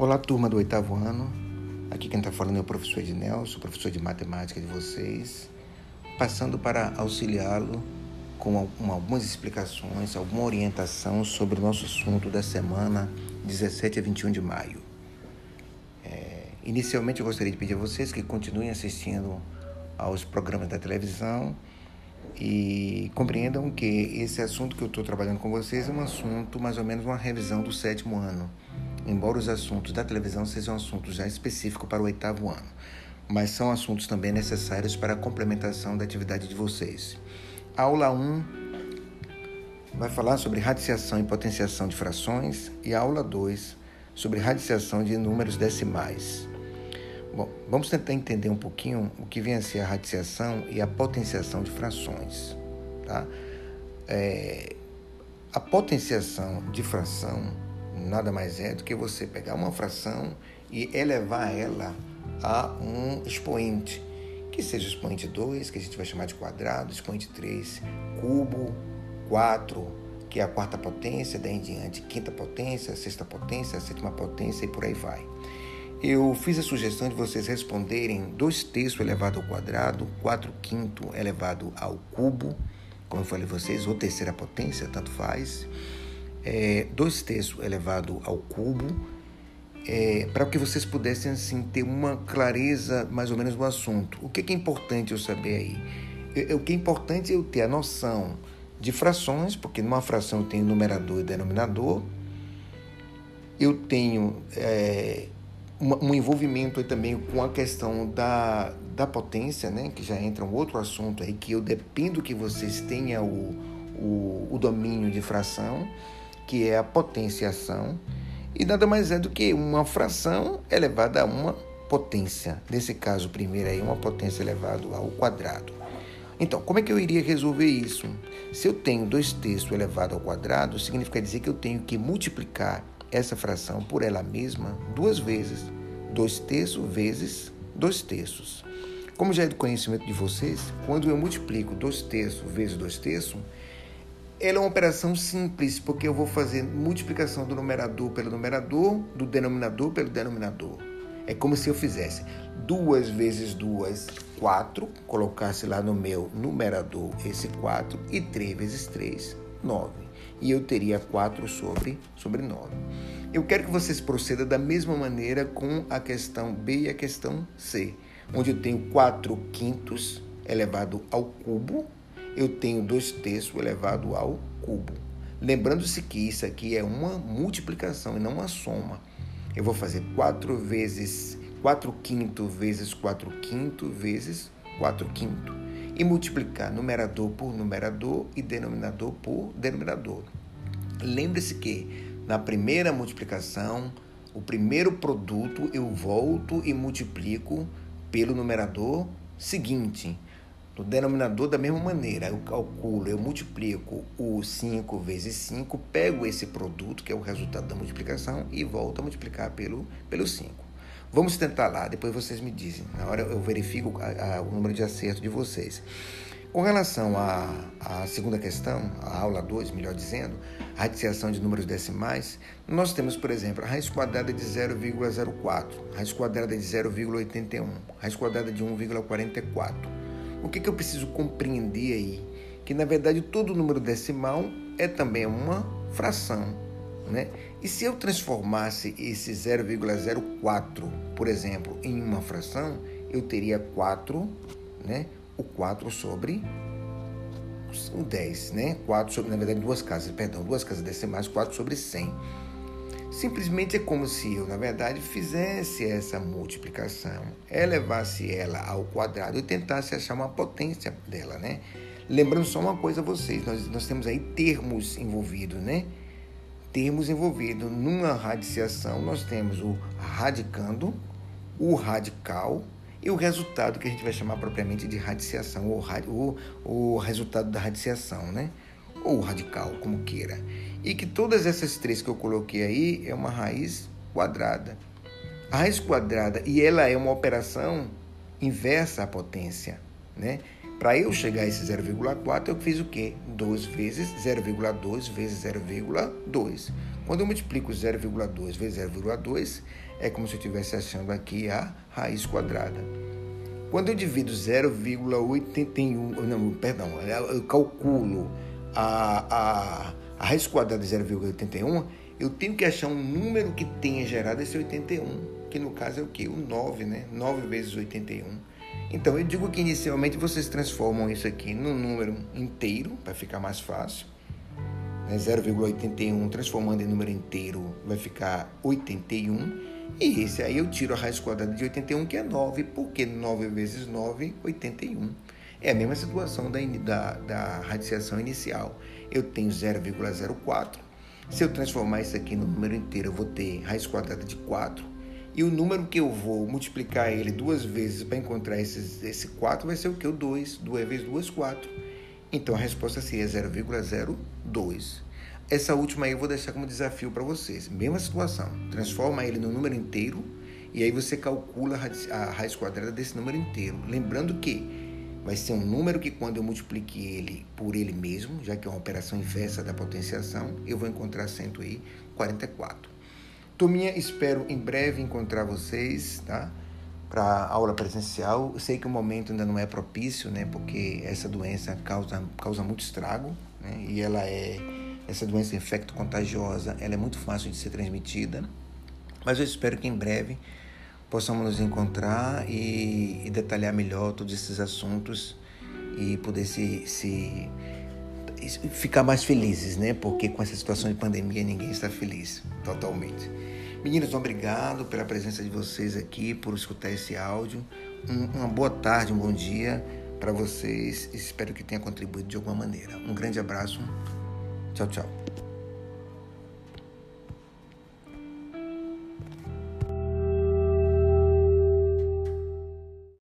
Olá, turma do oitavo ano. Aqui quem está falando é o professor Ednelson, professor de matemática de vocês, passando para auxiliá-lo com algumas explicações, alguma orientação sobre o nosso assunto da semana 17 a 21 de maio. É, inicialmente, eu gostaria de pedir a vocês que continuem assistindo aos programas da televisão e compreendam que esse assunto que eu estou trabalhando com vocês é um assunto mais ou menos uma revisão do sétimo ano embora os assuntos da televisão sejam assuntos já específicos para o oitavo ano, mas são assuntos também necessários para a complementação da atividade de vocês. A aula 1 vai falar sobre radiciação e potenciação de frações e a aula 2 sobre radiciação de números decimais. Bom, vamos tentar entender um pouquinho o que vem a ser a radiciação e a potenciação de frações. Tá? É, a potenciação de fração nada mais é do que você pegar uma fração e elevar ela a um expoente, que seja expoente 2, que a gente vai chamar de quadrado, expoente 3, cubo, 4, que é a quarta potência, daí em diante, quinta potência, sexta potência, sétima potência e por aí vai. Eu fiz a sugestão de vocês responderem 2 terços elevado ao quadrado, 4 quinto elevado ao cubo, como eu falei vocês, ou terceira potência, tanto faz é, dois terços elevado ao cubo, é, para que vocês pudessem assim ter uma clareza mais ou menos do assunto. O que é, que é importante eu saber aí? O que é importante é eu ter a noção de frações, porque numa fração eu tenho numerador e denominador. Eu tenho é, um envolvimento também com a questão da, da potência, né? que já entra um outro assunto aí, que eu dependo que vocês tenham o, o, o domínio de fração que é a potenciação, e nada mais é do que uma fração elevada a uma potência. Nesse caso, primeiro aí, uma potência elevada ao quadrado. Então, como é que eu iria resolver isso? Se eu tenho 2 terços elevado ao quadrado, significa dizer que eu tenho que multiplicar essa fração por ela mesma duas vezes. 2 terços vezes 2 terços. Como já é do conhecimento de vocês, quando eu multiplico 2 terços vezes 2 terços, ela é uma operação simples, porque eu vou fazer multiplicação do numerador pelo numerador, do denominador pelo denominador. É como se eu fizesse 2 vezes 2, 4, colocasse lá no meu numerador esse 4, e 3 vezes 3, 9. E eu teria 4 sobre, sobre 9. Eu quero que vocês procedam da mesma maneira com a questão B e a questão C, onde eu tenho 4 quintos elevado ao cubo, eu tenho 2 terços elevado ao cubo. Lembrando-se que isso aqui é uma multiplicação e não uma soma. Eu vou fazer 4 vezes 4 quinto vezes 4 quinto vezes 4 quinto. E multiplicar numerador por numerador e denominador por denominador. Lembre-se que na primeira multiplicação, o primeiro produto eu volto e multiplico pelo numerador seguinte. No denominador, da mesma maneira, eu calculo, eu multiplico o 5 vezes 5, pego esse produto, que é o resultado da multiplicação, e volto a multiplicar pelo, pelo 5. Vamos tentar lá, depois vocês me dizem. Na hora eu verifico a, a, o número de acerto de vocês. Com relação à, à segunda questão, a aula 2, melhor dizendo, a radiciação de números decimais, nós temos, por exemplo, a raiz quadrada de 0,04, raiz quadrada de 0,81, raiz quadrada de 1,44. O que, que eu preciso compreender aí? Que na verdade todo número decimal é também uma fração. Né? E se eu transformasse esse 0,04, por exemplo, em uma fração, eu teria 4, né? o 4 sobre o 10, né? 4 sobre, na verdade, duas casas, perdão, duas casas decimais, 4 sobre 100. Simplesmente é como se eu, na verdade, fizesse essa multiplicação, elevasse ela ao quadrado e tentasse achar uma potência dela, né? Lembrando só uma coisa a vocês, nós, nós temos aí termos envolvidos, né? Termos envolvidos. Numa radiciação, nós temos o radicando, o radical e o resultado que a gente vai chamar propriamente de radiciação, ou, o, o resultado da radiciação, né? Ou radical, como queira e que todas essas três que eu coloquei aí é uma raiz quadrada. A raiz quadrada, e ela é uma operação inversa à potência, né? Para eu chegar a esse 0,4, eu fiz o quê? 2 vezes 0,2 vezes 0,2. Quando eu multiplico 0,2 vezes 0,2, é como se eu estivesse achando aqui a raiz quadrada. Quando eu divido 0,81, não, perdão, eu calculo a, a, a raiz quadrada de 0,81, eu tenho que achar um número que tenha gerado esse 81, que no caso é o quê? O 9, né? 9 vezes 81. Então eu digo que inicialmente vocês transformam isso aqui num número inteiro, para ficar mais fácil né, 0,81 transformando em número inteiro vai ficar 81. E esse aí eu tiro a raiz quadrada de 81, que é 9, porque 9 vezes 9, 81. É a mesma situação da, da, da radiciação inicial. Eu tenho 0,04. Se eu transformar isso aqui no número inteiro, eu vou ter raiz quadrada de 4. E o número que eu vou multiplicar ele duas vezes para encontrar esses, esse 4 vai ser o que? O 2. 2 vezes 2, 4. Então a resposta seria 0,02. Essa última aí eu vou deixar como desafio para vocês. Mesma situação, transforma ele no número inteiro e aí você calcula a raiz quadrada desse número inteiro. Lembrando que vai ser um número que quando eu multiplique ele por ele mesmo, já que é uma operação inversa da potenciação, eu vou encontrar 144. Turminha, espero em breve encontrar vocês, tá? para aula presencial. Eu sei que o momento ainda não é propício, né? Porque essa doença causa, causa muito estrago, né? E ela é essa doença infecto-contagiosa, ela é muito fácil de ser transmitida. Mas eu espero que em breve possamos nos encontrar e, e detalhar melhor todos esses assuntos e poder se, se ficar mais felizes, né? Porque com essa situação de pandemia ninguém está feliz totalmente. Meninos, obrigado pela presença de vocês aqui, por escutar esse áudio. Um, uma boa tarde, um bom dia para vocês. Espero que tenha contribuído de alguma maneira. Um grande abraço. Tchau, tchau.